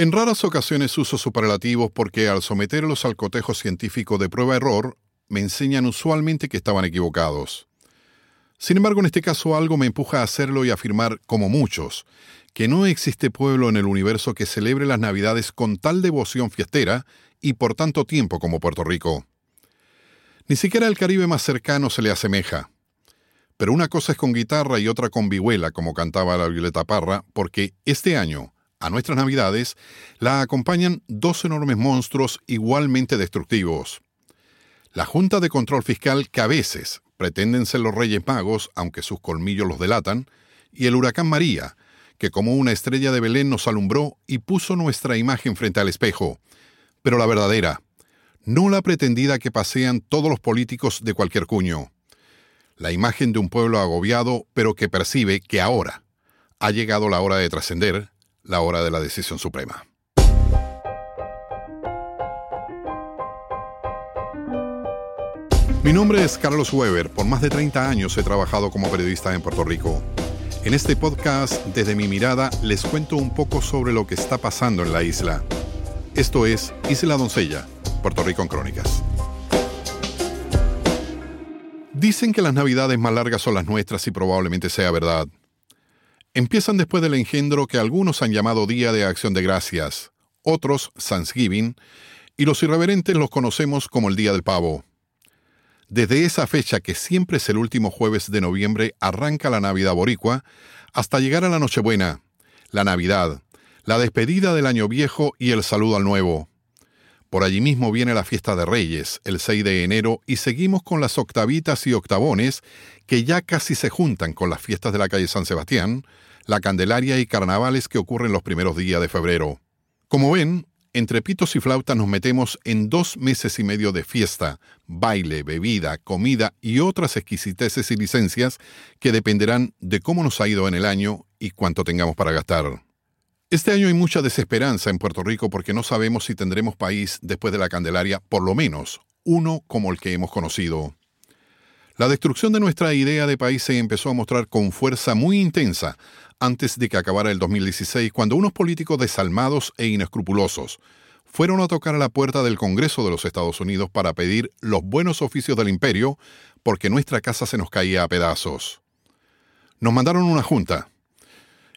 En raras ocasiones uso superlativos porque al someterlos al cotejo científico de prueba-error, me enseñan usualmente que estaban equivocados. Sin embargo, en este caso algo me empuja a hacerlo y afirmar, como muchos, que no existe pueblo en el universo que celebre las Navidades con tal devoción fiestera y por tanto tiempo como Puerto Rico. Ni siquiera el Caribe más cercano se le asemeja. Pero una cosa es con guitarra y otra con vihuela, como cantaba la Violeta Parra, porque este año, a nuestras navidades la acompañan dos enormes monstruos igualmente destructivos. La Junta de Control Fiscal que a veces pretenden ser los Reyes Magos, aunque sus colmillos los delatan, y el huracán María, que como una estrella de Belén nos alumbró y puso nuestra imagen frente al espejo, pero la verdadera, no la pretendida que pasean todos los políticos de cualquier cuño. La imagen de un pueblo agobiado, pero que percibe que ahora ha llegado la hora de trascender la hora de la decisión suprema. Mi nombre es Carlos Weber. Por más de 30 años he trabajado como periodista en Puerto Rico. En este podcast, desde mi mirada, les cuento un poco sobre lo que está pasando en la isla. Esto es Isla Doncella, Puerto Rico en Crónicas. Dicen que las navidades más largas son las nuestras y probablemente sea verdad. Empiezan después del engendro que algunos han llamado Día de Acción de Gracias, otros Thanksgiving, y los irreverentes los conocemos como el Día del Pavo. Desde esa fecha, que siempre es el último jueves de noviembre, arranca la Navidad Boricua, hasta llegar a la Nochebuena, la Navidad, la despedida del Año Viejo y el saludo al Nuevo. Por allí mismo viene la fiesta de Reyes, el 6 de enero, y seguimos con las octavitas y octavones, que ya casi se juntan con las fiestas de la calle San Sebastián, la Candelaria y carnavales que ocurren los primeros días de febrero. Como ven, entre pitos y flautas nos metemos en dos meses y medio de fiesta, baile, bebida, comida y otras exquisiteces y licencias que dependerán de cómo nos ha ido en el año y cuánto tengamos para gastar. Este año hay mucha desesperanza en Puerto Rico porque no sabemos si tendremos país después de la Candelaria, por lo menos uno como el que hemos conocido. La destrucción de nuestra idea de país se empezó a mostrar con fuerza muy intensa antes de que acabara el 2016, cuando unos políticos desalmados e inescrupulosos fueron a tocar a la puerta del Congreso de los Estados Unidos para pedir los buenos oficios del imperio porque nuestra casa se nos caía a pedazos. Nos mandaron una junta,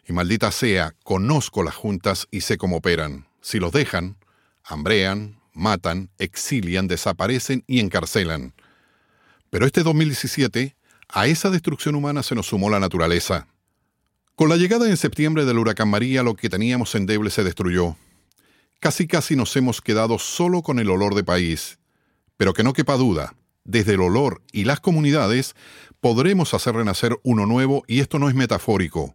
y maldita sea, conozco las juntas y sé cómo operan. Si los dejan, hambrean, matan, exilian, desaparecen y encarcelan. Pero este 2017, a esa destrucción humana se nos sumó la naturaleza. Con la llegada en septiembre del huracán María, lo que teníamos endeble se destruyó. Casi casi nos hemos quedado solo con el olor de país. Pero que no quepa duda, desde el olor y las comunidades podremos hacer renacer uno nuevo y esto no es metafórico.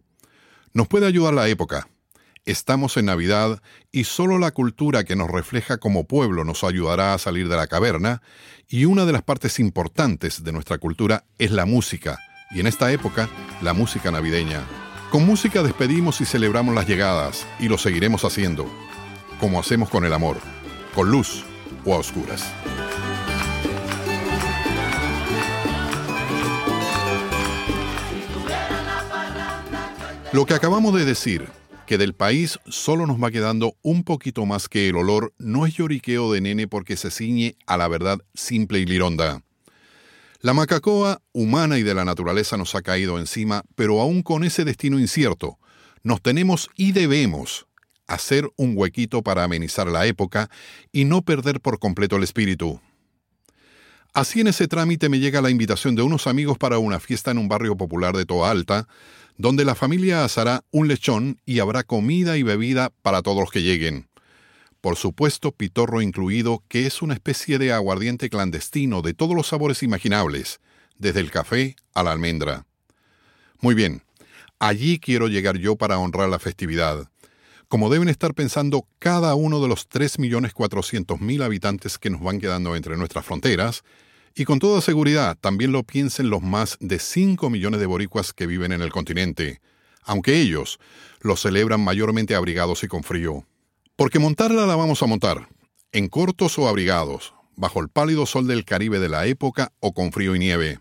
Nos puede ayudar la época. Estamos en Navidad y solo la cultura que nos refleja como pueblo nos ayudará a salir de la caverna y una de las partes importantes de nuestra cultura es la música, y en esta época la música navideña. Con música despedimos y celebramos las llegadas y lo seguiremos haciendo, como hacemos con el amor, con luz o a oscuras. Lo que acabamos de decir, que del país solo nos va quedando un poquito más que el olor, no es lloriqueo de nene porque se ciñe a la verdad simple y lironda. La macacoa humana y de la naturaleza nos ha caído encima, pero aún con ese destino incierto, nos tenemos y debemos hacer un huequito para amenizar la época y no perder por completo el espíritu. Así en ese trámite me llega la invitación de unos amigos para una fiesta en un barrio popular de Toa Alta, donde la familia asará un lechón y habrá comida y bebida para todos los que lleguen. Por supuesto, pitorro incluido, que es una especie de aguardiente clandestino de todos los sabores imaginables, desde el café a la almendra. Muy bien, allí quiero llegar yo para honrar la festividad, como deben estar pensando cada uno de los 3.400.000 habitantes que nos van quedando entre nuestras fronteras, y con toda seguridad también lo piensen los más de 5 millones de boricuas que viven en el continente, aunque ellos lo celebran mayormente abrigados y con frío. Porque montarla la vamos a montar, en cortos o abrigados, bajo el pálido sol del Caribe de la época o con frío y nieve.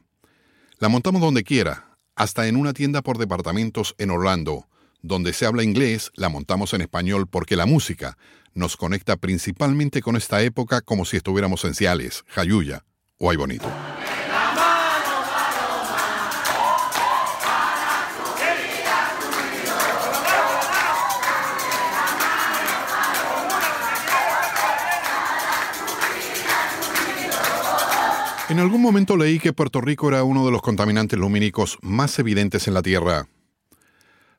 La montamos donde quiera, hasta en una tienda por departamentos en Orlando, Donde se habla inglés, la montamos en español porque la música nos conecta principalmente con esta época como si estuviéramos en Ciales, Jayuya o Ay Bonito. En algún momento leí que Puerto Rico era uno de los contaminantes lumínicos más evidentes en la Tierra.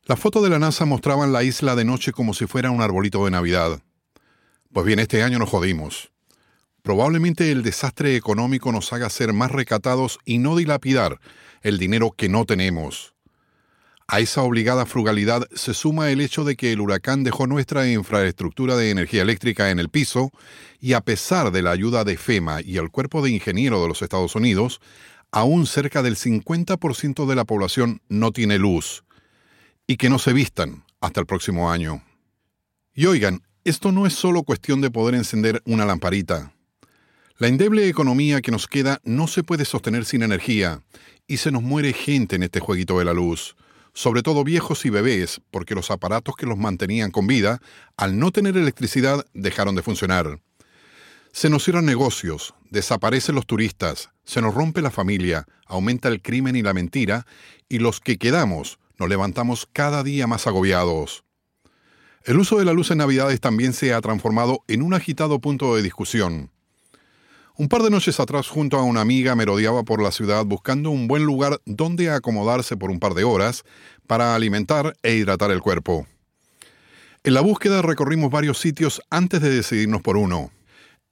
Las fotos de la NASA mostraban la isla de noche como si fuera un arbolito de Navidad. Pues bien, este año nos jodimos. Probablemente el desastre económico nos haga ser más recatados y no dilapidar el dinero que no tenemos. A esa obligada frugalidad se suma el hecho de que el huracán dejó nuestra infraestructura de energía eléctrica en el piso y a pesar de la ayuda de FEMA y el Cuerpo de Ingenieros de los Estados Unidos, aún cerca del 50% de la población no tiene luz y que no se vistan hasta el próximo año. Y oigan, esto no es solo cuestión de poder encender una lamparita. La endeble economía que nos queda no se puede sostener sin energía y se nos muere gente en este jueguito de la luz sobre todo viejos y bebés, porque los aparatos que los mantenían con vida, al no tener electricidad, dejaron de funcionar. Se nos cierran negocios, desaparecen los turistas, se nos rompe la familia, aumenta el crimen y la mentira, y los que quedamos nos levantamos cada día más agobiados. El uso de la luz en Navidades también se ha transformado en un agitado punto de discusión. Un par de noches atrás, junto a una amiga, merodeaba por la ciudad buscando un buen lugar donde acomodarse por un par de horas para alimentar e hidratar el cuerpo. En la búsqueda recorrimos varios sitios antes de decidirnos por uno.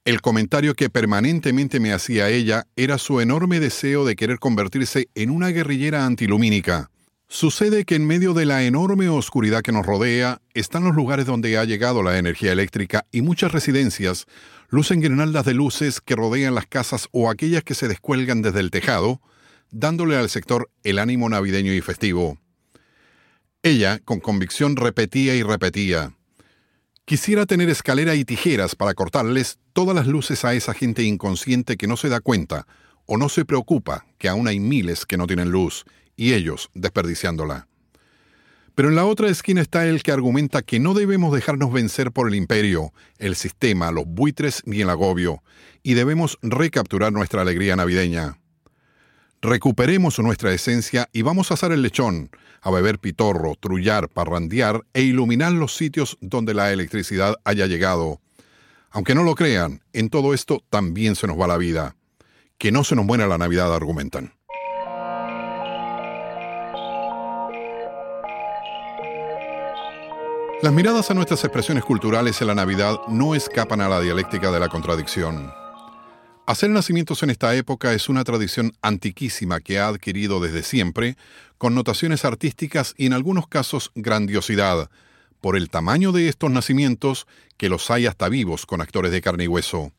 El comentario que permanentemente me hacía ella era su enorme deseo de querer convertirse en una guerrillera antilumínica. Sucede que en medio de la enorme oscuridad que nos rodea están los lugares donde ha llegado la energía eléctrica y muchas residencias lucen guirnaldas de luces que rodean las casas o aquellas que se descuelgan desde el tejado, dándole al sector el ánimo navideño y festivo. Ella, con convicción, repetía y repetía. Quisiera tener escalera y tijeras para cortarles todas las luces a esa gente inconsciente que no se da cuenta o no se preocupa que aún hay miles que no tienen luz y ellos desperdiciándola. Pero en la otra esquina está el que argumenta que no debemos dejarnos vencer por el imperio, el sistema, los buitres ni el agobio, y debemos recapturar nuestra alegría navideña. Recuperemos nuestra esencia y vamos a asar el lechón, a beber pitorro, trullar, parrandear e iluminar los sitios donde la electricidad haya llegado. Aunque no lo crean, en todo esto también se nos va la vida. Que no se nos muera la Navidad, argumentan. Las miradas a nuestras expresiones culturales en la Navidad no escapan a la dialéctica de la contradicción. Hacer nacimientos en esta época es una tradición antiquísima que ha adquirido desde siempre connotaciones artísticas y en algunos casos grandiosidad, por el tamaño de estos nacimientos que los hay hasta vivos con actores de carne y hueso.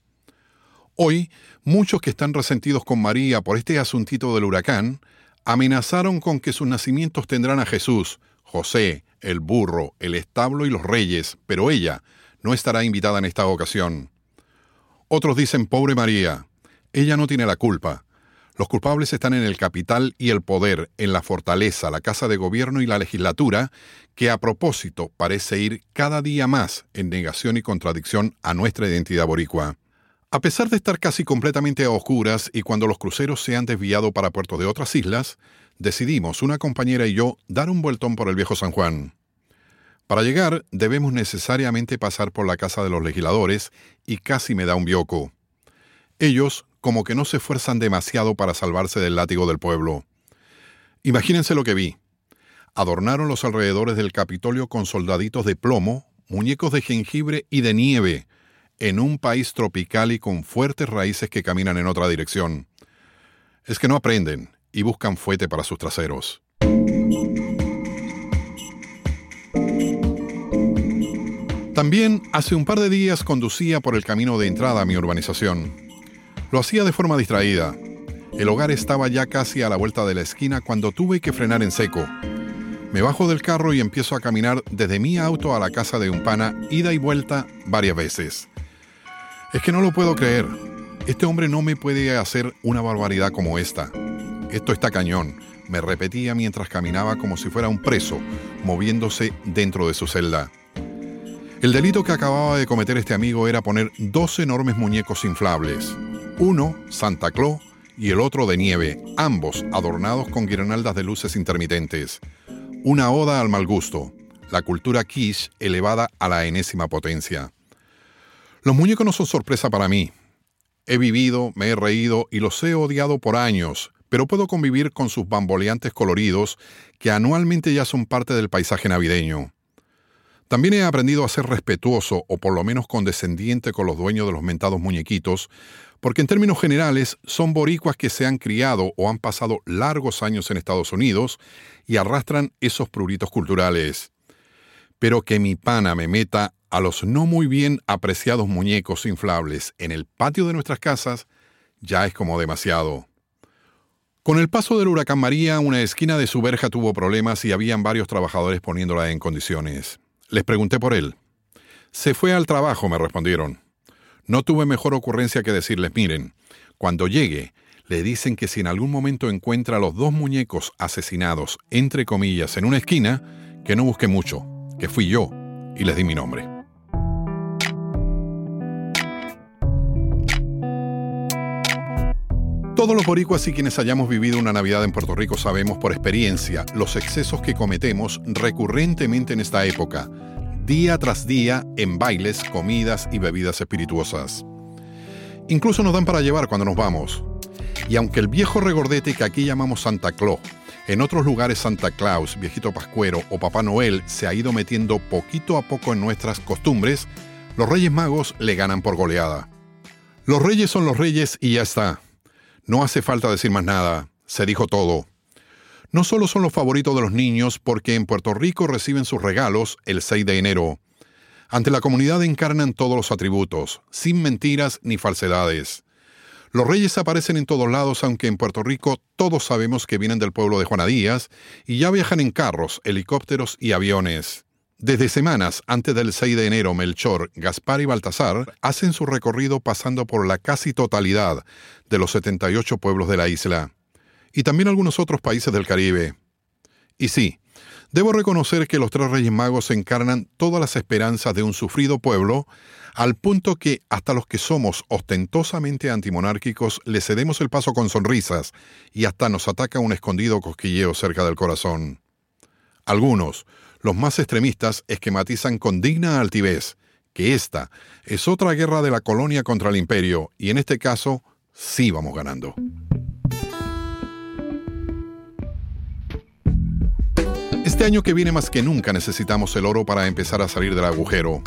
Hoy, muchos que están resentidos con María por este asuntito del huracán, amenazaron con que sus nacimientos tendrán a Jesús, José, el burro, el establo y los reyes, pero ella no estará invitada en esta ocasión. Otros dicen, pobre María, ella no tiene la culpa. Los culpables están en el capital y el poder, en la fortaleza, la casa de gobierno y la legislatura, que a propósito parece ir cada día más en negación y contradicción a nuestra identidad boricua. A pesar de estar casi completamente a oscuras y cuando los cruceros se han desviado para puertos de otras islas, decidimos, una compañera y yo, dar un vueltón por el viejo San Juan. Para llegar, debemos necesariamente pasar por la casa de los legisladores y casi me da un bioco. Ellos como que no se esfuerzan demasiado para salvarse del látigo del pueblo. Imagínense lo que vi. Adornaron los alrededores del Capitolio con soldaditos de plomo, muñecos de jengibre y de nieve, en un país tropical y con fuertes raíces que caminan en otra dirección. Es que no aprenden, y buscan fuete para sus traseros. También hace un par de días conducía por el camino de entrada a mi urbanización. Lo hacía de forma distraída. El hogar estaba ya casi a la vuelta de la esquina cuando tuve que frenar en seco. Me bajo del carro y empiezo a caminar desde mi auto a la casa de un pana, ida y vuelta varias veces. Es que no lo puedo creer. Este hombre no me puede hacer una barbaridad como esta. Esto está cañón. me repetía mientras caminaba como si fuera un preso, moviéndose dentro de su celda. El delito que acababa de cometer este amigo era poner dos enormes muñecos inflables, uno Santa Claus y el otro de nieve, ambos adornados con guirnaldas de luces intermitentes. Una oda al mal gusto, la cultura quiche elevada a la enésima potencia. Los muñecos no son sorpresa para mí. He vivido, me he reído y los he odiado por años, pero puedo convivir con sus bamboleantes coloridos que anualmente ya son parte del paisaje navideño. También he aprendido a ser respetuoso o por lo menos condescendiente con los dueños de los mentados muñequitos, porque en términos generales son boricuas que se han criado o han pasado largos años en Estados Unidos y arrastran esos pruritos culturales. Pero que mi pana me meta a los no muy bien apreciados muñecos inflables en el patio de nuestras casas ya es como demasiado. Con el paso del huracán María, una esquina de su verja tuvo problemas y habían varios trabajadores poniéndola en condiciones. Les pregunté por él. Se fue al trabajo, me respondieron. No tuve mejor ocurrencia que decirles, miren, cuando llegue, le dicen que si en algún momento encuentra a los dos muñecos asesinados, entre comillas, en una esquina, que no busque mucho, que fui yo, y les di mi nombre. Todos los boricuas y quienes hayamos vivido una Navidad en Puerto Rico sabemos por experiencia los excesos que cometemos recurrentemente en esta época, día tras día en bailes, comidas y bebidas espirituosas. Incluso nos dan para llevar cuando nos vamos. Y aunque el viejo regordete que aquí llamamos Santa Claus, en otros lugares Santa Claus, viejito pascuero o Papá Noel se ha ido metiendo poquito a poco en nuestras costumbres, los Reyes Magos le ganan por goleada. Los reyes son los reyes y ya está. No hace falta decir más nada, se dijo todo. No solo son los favoritos de los niños porque en Puerto Rico reciben sus regalos el 6 de enero. Ante la comunidad encarnan todos los atributos, sin mentiras ni falsedades. Los reyes aparecen en todos lados, aunque en Puerto Rico todos sabemos que vienen del pueblo de Juana Díaz y ya viajan en carros, helicópteros y aviones. Desde semanas antes del 6 de enero, Melchor, Gaspar y Baltasar hacen su recorrido pasando por la casi totalidad de los 78 pueblos de la isla, y también algunos otros países del Caribe. Y sí, debo reconocer que los tres Reyes Magos encarnan todas las esperanzas de un sufrido pueblo, al punto que hasta los que somos ostentosamente antimonárquicos le cedemos el paso con sonrisas y hasta nos ataca un escondido cosquilleo cerca del corazón. Algunos, los más extremistas esquematizan con digna altivez que esta es otra guerra de la colonia contra el imperio y en este caso sí vamos ganando. Este año que viene más que nunca necesitamos el oro para empezar a salir del agujero.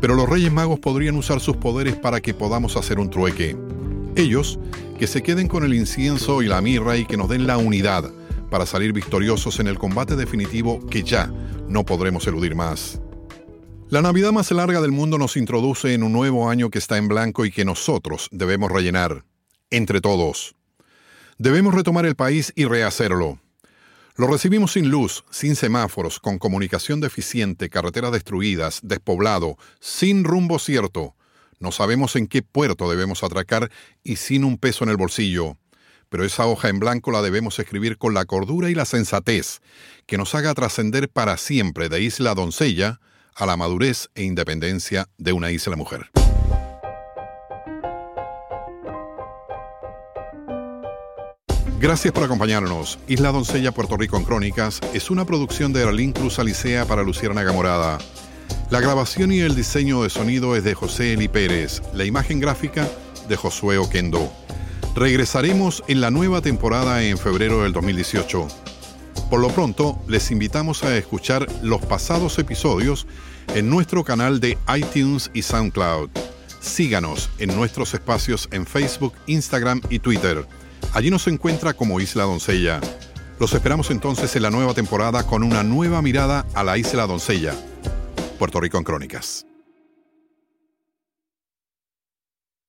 Pero los Reyes Magos podrían usar sus poderes para que podamos hacer un trueque. Ellos, que se queden con el incienso y la mirra y que nos den la unidad para salir victoriosos en el combate definitivo que ya no podremos eludir más. La Navidad más larga del mundo nos introduce en un nuevo año que está en blanco y que nosotros debemos rellenar, entre todos. Debemos retomar el país y rehacerlo. Lo recibimos sin luz, sin semáforos, con comunicación deficiente, carreteras destruidas, despoblado, sin rumbo cierto. No sabemos en qué puerto debemos atracar y sin un peso en el bolsillo pero esa hoja en blanco la debemos escribir con la cordura y la sensatez, que nos haga trascender para siempre de isla doncella a la madurez e independencia de una isla mujer. Gracias por acompañarnos. Isla Doncella Puerto Rico en Crónicas es una producción de Arlín Cruz Alicea para Luciana Gamorada. La grabación y el diseño de sonido es de José Eli Pérez, la imagen gráfica de Josué Oquendo. Regresaremos en la nueva temporada en febrero del 2018. Por lo pronto, les invitamos a escuchar los pasados episodios en nuestro canal de iTunes y SoundCloud. Síganos en nuestros espacios en Facebook, Instagram y Twitter. Allí nos encuentra como Isla Doncella. Los esperamos entonces en la nueva temporada con una nueva mirada a la Isla Doncella. Puerto Rico en Crónicas.